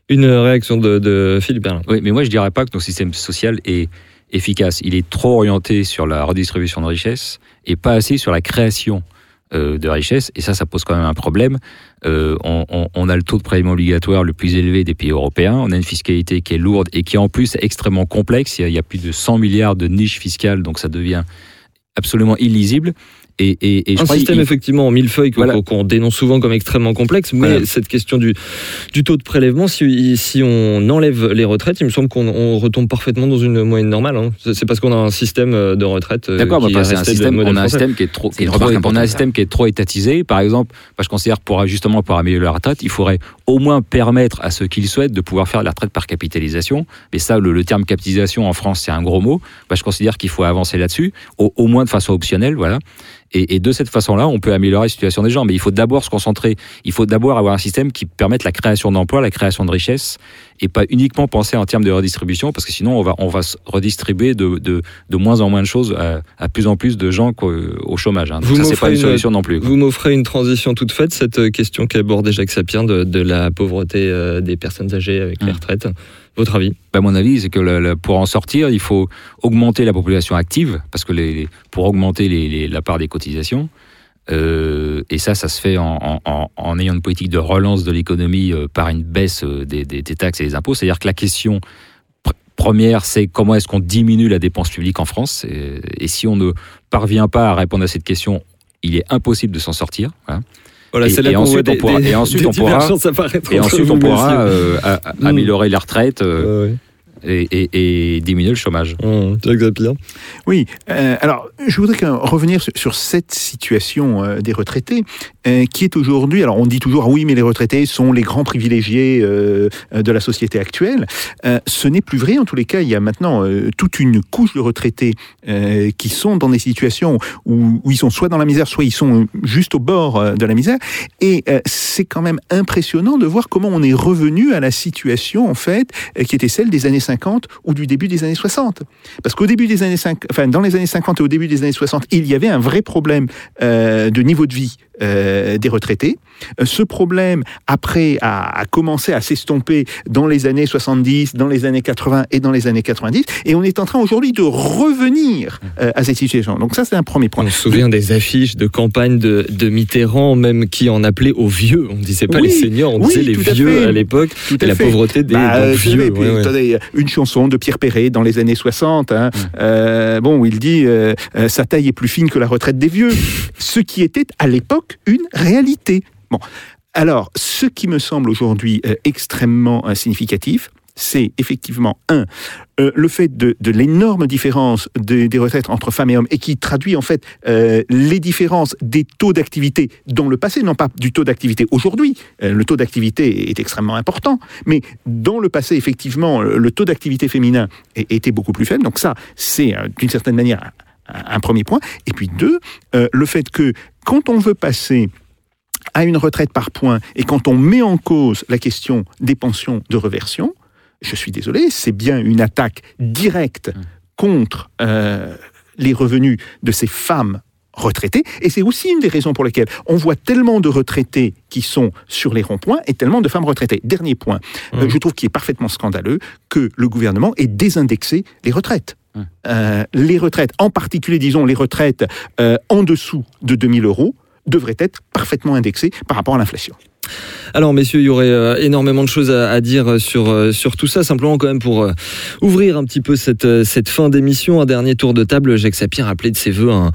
Une réaction de, de Philippe Berlin. Oui, mais moi je dirais pas que notre système social est efficace. Il est trop orienté sur la redistribution de richesses et pas assez sur la création euh, de richesses. Et ça, ça pose quand même un problème. Euh, on, on- on a le taux de prélèvement obligatoire le plus élevé des pays européens. On a une fiscalité qui est lourde et qui en plus est extrêmement complexe. Il y a, il y a plus de 100 milliards de niches fiscales, donc ça devient absolument illisible. Et, et, et je un crois système effectivement en millefeuille que- Voilà. qu'on dénonce souvent comme extrêmement complexe, mais Voilà. cette question du, du taux de prélèvement, si, si on enlève les retraites, il me semble qu'on on retombe parfaitement dans une moyenne normale. hein. C'est parce qu'on a un système de retraite euh, D'accord, bah, bah, un système, on a un système qui est trop, qui est on a un système qui est trop étatisé. Par exemple, je considère pour justement pour améliorer la retraite, il faudrait au moins permettre à ceux qui le souhaitent de pouvoir faire la retraite par capitalisation. Mais ça, le, terme capitalisation en France, c'est un gros mot. Bah, je considère qu'il faut avancer là-dessus, au, au moins de façon optionnelle, voilà. Et, et de cette façon-là, on peut améliorer la situation des gens. Mais il faut d'abord se concentrer. Il faut d'abord avoir un système qui permette la création d'emplois, la création de richesses, et pas uniquement penser en termes de redistribution, parce que sinon on va, on va redistribuer de, de, de moins en moins de choses à, à plus en plus de gens au chômage. hein. Vous ça, c'est pas une solution non plus. quoi. Vous m'offrez une transition toute faite, cette euh, question qu'abordait Jacques Sapien de, de la pauvreté euh, des personnes âgées avec les Mm. retraites. Votre avis? Ben, mon avis, c'est que le- le- pour en sortir, il faut augmenter la population active, parce que les, pour augmenter les- les- la part des cotisations. Euh, et ça, ça se fait en, en- en- en ayant une politique de relance de l'économie euh, par une baisse euh, des, des- des taxes et des impôts. C'est-à-dire que la question pr- première, c'est comment est-ce qu'on diminue la dépense publique en France? Et, et si on ne parvient pas à répondre à cette question, il est impossible de s'en sortir. hein. Voilà, Et- et ensuite, des, on pourra- des- et ensuite, on pourra- Et ensuite, on euh, Mm. améliorer la retraite euh, Ouais, ouais. Et, et- et diminuer le chômage. Sapien. Oui, euh, alors je voudrais quand même revenir sur, sur cette situation euh, des retraités euh, qui est aujourd'hui, alors on dit toujours ah oui mais les retraités sont les grands privilégiés euh, de la société actuelle. Euh, ce n'est plus vrai en tous les cas, il y a maintenant euh, toute une couche de retraités euh, qui sont dans des situations où, où ils sont soit dans la misère, soit ils sont juste au bord euh, de la misère et euh, c'est quand même impressionnant de voir comment on est revenu à la situation en fait euh, qui était celle des années 50 ou du début des années 60. Parce qu'au début des années 50, enfin dans les années 50 et au début des années 60, il y avait un vrai problème euh, de niveau de vie euh, des retraités. Euh, Ce problème, après, a, a commencé à s'estomper dans les années 70, dans les années 80 et dans les années 90. Et on est en train aujourd'hui de revenir euh, à cette situation. Donc ça, c'est un premier point. On se souvient des affiches de campagne de, de Mitterrand, même qui en appelait aux vieux. On ne disait pas Oui, les seniors, on oui, disait les à vieux fait. à l'époque. À la fait. pauvreté des Bah, euh, vieux. puis, ouais, ouais. attendez, une chanson de Pierre Perret dans les années 60, hein, euh, bon, où il dit euh, euh, sa taille est plus fine que la retraite des vieux, ce qui était à l'époque une réalité. Bon, alors, ce qui me semble aujourd'hui euh, extrêmement euh, significatif, c'est effectivement, un, euh, le fait de, l'énorme différence de- des retraites entre femmes et hommes et qui traduit en fait les différences des taux d'activité dans le passé, non pas du taux d'activité aujourd'hui. Le taux d'activité est extrêmement important, mais dans le passé, effectivement, le taux d'activité féminin était beaucoup plus faible. Donc ça, c'est d'une certaine manière un, premier point. Et puis deux, le fait que quand on veut passer à une retraite par points et quand on met en cause la question des pensions de reversion, je suis désolé, c'est bien une attaque directe contre euh, les revenus de ces femmes retraités. Et c'est aussi une des raisons pour lesquelles on voit tellement de retraités qui sont sur les ronds-points et tellement de femmes retraitées. Dernier point, euh, Mhm. je trouve qu'il est parfaitement scandaleux que le gouvernement ait désindexé les retraites. Euh, les retraites, en particulier, disons, les retraites euh, en dessous de 2000 euros, devraient être parfaitement indexées par rapport à l'inflation. Alors, messieurs, il y aurait euh, énormément de choses à, à dire sur, euh, sur tout ça. Simplement, quand même, pour euh, ouvrir un petit peu cette, euh, cette fin d'émission, un dernier tour de table, Jacques Sapir a appelé de ses voeux un,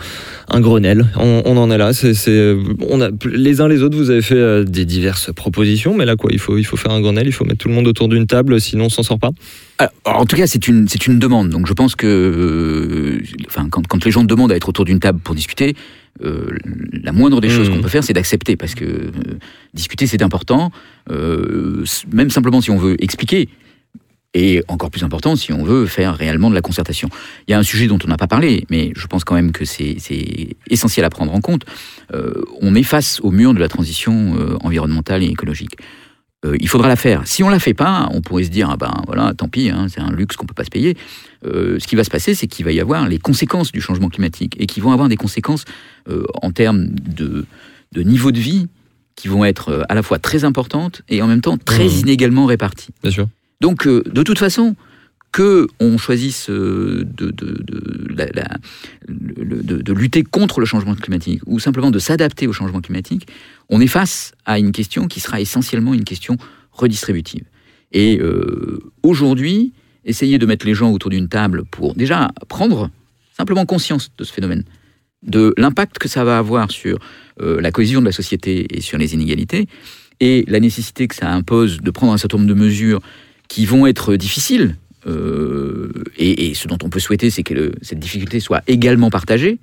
un Grenelle. On, on en est là. Euh, on a, les uns les autres, vous avez fait euh, des diverses propositions, mais là, quoi, il faut, il faut faire un Grenelle, il faut mettre tout le monde autour d'une table, sinon on s'en sort pas. Alors, en tout cas, c'est une, c'est une demande. Donc, je pense que, euh, enfin, quand, quand les gens demandent à être autour d'une table pour discuter, euh, la moindre des choses Mhm. qu'on peut faire, c'est d'accepter, parce que euh, discuter, c'est important. Euh, même simplement si on veut expliquer. Et encore plus important, si on veut faire réellement de la concertation. Il y a un sujet dont on n'a pas parlé, mais je pense quand même que c'est essentiel à prendre en compte. On est face au mur de la transition environnementale et écologique. Euh, il faudra la faire. Si on la fait pas, on pourrait se dire ah ben voilà, tant pis, hein, c'est un luxe qu'on peut pas se payer. Euh, ce qui va se passer, c'est qu'il va y avoir les conséquences du changement climatique et qui vont avoir des conséquences euh, en termes de, de niveau de vie qui vont être euh, à la fois très importantes et en même temps très Mhm. inégalement réparties. Bien sûr. Donc, euh, de toute façon, que on choisisse euh, de, lutter contre le changement climatique ou simplement de s'adapter au changement climatique, on est face à une question qui sera essentiellement une question redistributive. Et euh, aujourd'hui, essayer de mettre les gens autour d'une table pour déjà prendre simplement conscience de ce phénomène, de l'impact que ça va avoir sur euh, la cohésion de la société et sur les inégalités, et la nécessité que ça impose de prendre un certain nombre de mesures qui vont être difficiles. Euh, et, et ce dont on peut souhaiter, c'est que le- cette difficulté soit également partagée,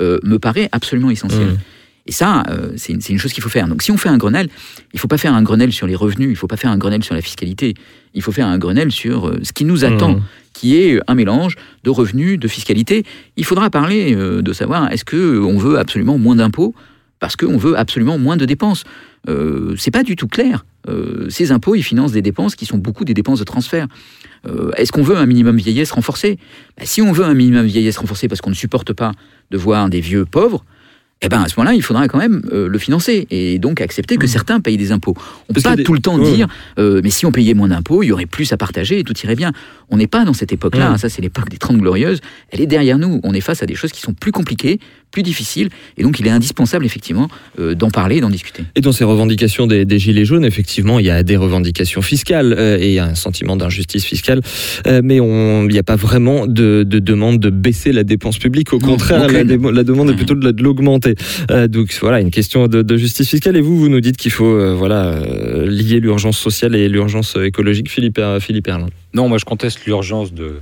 euh, me paraît absolument essentiel. Mhm. Et ça, euh, c'est une, chose qu'il faut faire. Donc si on fait un Grenelle, il ne faut pas faire un Grenelle sur les revenus, il ne faut pas faire un Grenelle sur la fiscalité, il faut faire un Grenelle sur euh, ce qui nous attend, Mhm. qui est un mélange de revenus, de fiscalité. Il faudra parler euh, de savoir est-ce que on veut absolument moins d'impôts parce qu'on veut absolument moins de dépenses. Euh, c'est pas du tout clair. Euh, ces impôts, ils financent des dépenses qui sont beaucoup des dépenses de transfert. Euh, Est-ce qu'on veut un minimum vieillesse renforcé? Ben, Si on veut un minimum vieillesse renforcé parce qu'on ne supporte pas de voir des vieux pauvres, eh ben à ce moment-là, il faudra quand même euh, le financer et donc accepter que certains payent des impôts. On ne peut Mmh. Pas des- tout le temps Ouais. dire, euh, mais si on payait moins d'impôts, il y aurait plus à partager et tout irait bien. On n'est pas dans cette époque-là. Mm. hein, Ça, c'est l'époque des Trente Glorieuses. Elle est derrière nous. On est face à des choses qui sont plus compliquées, plus difficiles, et donc il est indispensable effectivement euh, d'en parler d'en discuter. Et dans ces revendications des, des Gilets jaunes, effectivement, il y a des revendications fiscales euh, et un sentiment d'injustice fiscale, Euh, mais il n'y a pas vraiment de, de demande de baisser la dépense publique. Au Non, contraire, la, demande est plutôt de l'augmenter. Euh, donc voilà, une question de, justice fiscale. Et vous, vous nous dites qu'il faut euh, voilà euh, lier l'urgence sociale et l'urgence écologique. Philippe, Philippe Erlin. Non, moi je conteste l'urgence de,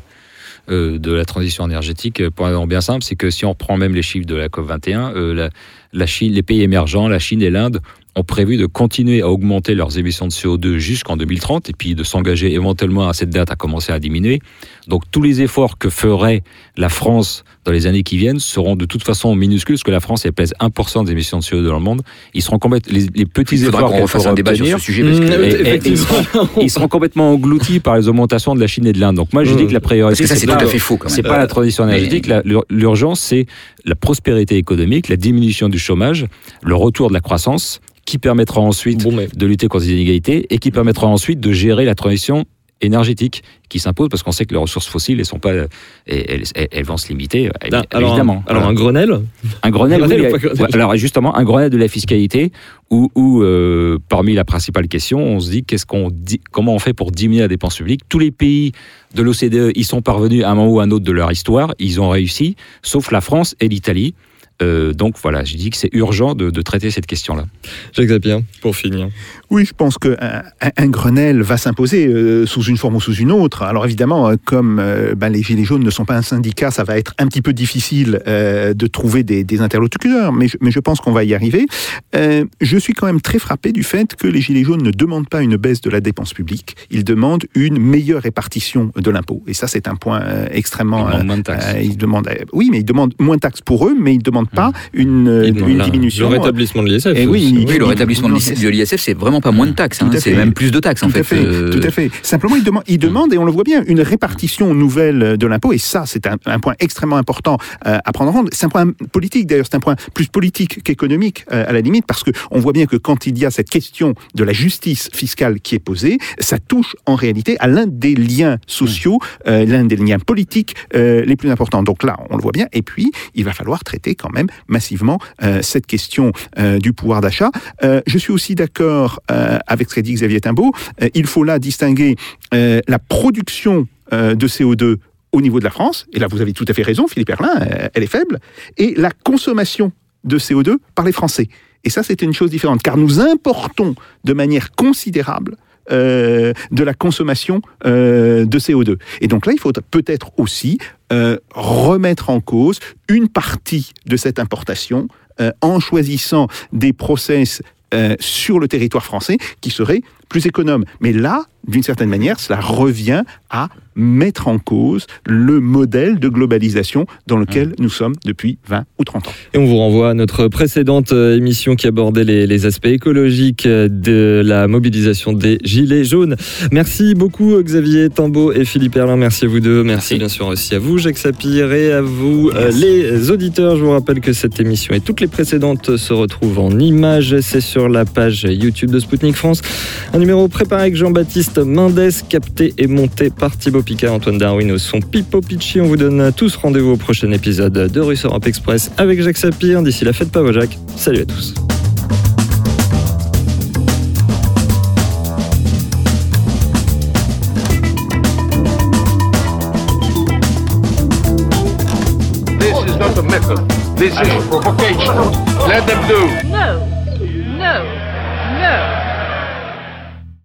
de la transition énergétique pour un bien simple, c'est que si on reprend même les chiffres de la COP21, euh, la, la Chine, les pays émergents, la Chine et l'Inde ont prévu de continuer à augmenter leurs émissions de CO2 jusqu'en 2030 et puis de s'engager éventuellement à cette date à commencer à diminuer. Donc tous les efforts que ferait la France dans les années qui viennent seront de toute façon minuscules parce que la France elle pèse 1% des émissions de CO2 dans le monde. Ils seront complètement les, les petits efforts qu'on refasse un débat sur ce sujet. Parce que, et- et- et ils seront complètement engloutis par les augmentations de la Chine et de l'Inde. Donc moi je Mmh. dis que la priorité parce que ça, c'est pas- tout à fait faux quand même. c'est pas la transition mais- énergétique, l'urgence c'est la prospérité économique, la diminution du chômage, le retour de la croissance qui permettra ensuite Bon, mais de lutter contre les inégalités et qui permettra ensuite de gérer la transition énergétique qui s'impose parce qu'on sait que les ressources fossiles elles sont pas elles, elles- elles- elles vont se limiter euh, alors, évidemment alors un Voilà. Grenelle Un Grenelle, oui, ou euh, Grenelle alors justement, un Grenelle de la fiscalité où, où, euh, parmi la principale question, on se dit qu'est-ce qu'on dit, comment on fait pour diminuer la dépense publique. Tous les pays de l'OCDE y sont parvenus à un moment ou à un autre de leur histoire, ils ont réussi, sauf la France et l'Italie. Euh, donc voilà, je dis que c'est urgent de, de traiter cette question-là. Jacques Zapier, pour finir. Oui, je pense qu'un un, Grenelle va s'imposer euh, sous une forme ou sous une autre. Alors évidemment, euh, comme euh, ben, les Gilets jaunes ne sont pas un syndicat, ça va être un petit peu difficile euh, de trouver des, des interlocuteurs, mais je, mais je pense qu'on va y arriver. Euh, je suis quand même très frappé du fait que les Gilets jaunes ne demandent pas une baisse de la dépense publique, ils demandent une meilleure répartition de l'impôt. Et ça, c'est un point euh, extrêmement... Ils demandent moins de taxes. euh, ils demandent, euh, oui, mais ils demandent moins de taxes pour eux, mais ils ne demandent pas une, euh, une diminution. Le rétablissement de l'ISF. Eh oui. Oui, le rétablissement de l'ISF, c'est- vraiment pas moins de taxes, hein, c'est même plus de taxes en Tout fait. à fait, Euh, tout à fait. Simplement, il demande, il demande, et on le voit bien, une répartition nouvelle de l'impôt. Et ça, c'est un, un point extrêmement important euh, à prendre en compte. C'est un point politique, d'ailleurs, c'est un point plus politique qu'économique, euh, à la limite, parce que on voit bien que quand il y a cette question de la justice fiscale qui est posée, ça touche en réalité à l'un des liens sociaux, euh, l'un des liens politiques euh, les plus importants. Donc là, on le voit bien. Et puis, il va falloir traiter quand même massivement euh, cette question euh, du pouvoir d'achat. Euh, je suis aussi d'accord avec ce qu'a dit Xavier Timbaud. Il faut là distinguer la production de CO2 au niveau de la France, et là vous avez tout à fait raison, Philippe Erlin, elle est faible, et la consommation de CO2 par les Français. Et ça, c'est une chose différente, car nous importons de manière considérable de la consommation de CO2. Et donc là, il faut peut-être aussi euh, remettre en cause une partie de cette importation euh, en choisissant des process euh, sur le territoire français qui seraient plus économes. Mais là, d'une certaine manière, cela revient à mettre en cause le modèle de globalisation dans lequel nous sommes depuis 20 ou 30 ans. Et on vous renvoie à notre précédente euh, émission qui abordait les, les aspects écologiques euh, de la mobilisation des Gilets jaunes. Merci beaucoup Xavier Tambo et Philippe Erlin. Merci à vous deux. Merci, Merci. bien sûr aussi à vous Jacques Sapir et à vous euh, les auditeurs. Je vous rappelle que cette émission et toutes les précédentes se retrouvent en images. C'est sur la page YouTube de Spoutnik France. Un numéro préparé avec Jean-Baptiste Mendes, capté et monté par Thibaut Picard, Antoine Darwin au son Pipo Picci. On vous donne tous rendez-vous au prochain épisode de Russe Europe Express avec Jacques Sapir. D'ici là, faites pas vos Jacques. Salut à tous. This is not a method. This is provocation. Let them do. No.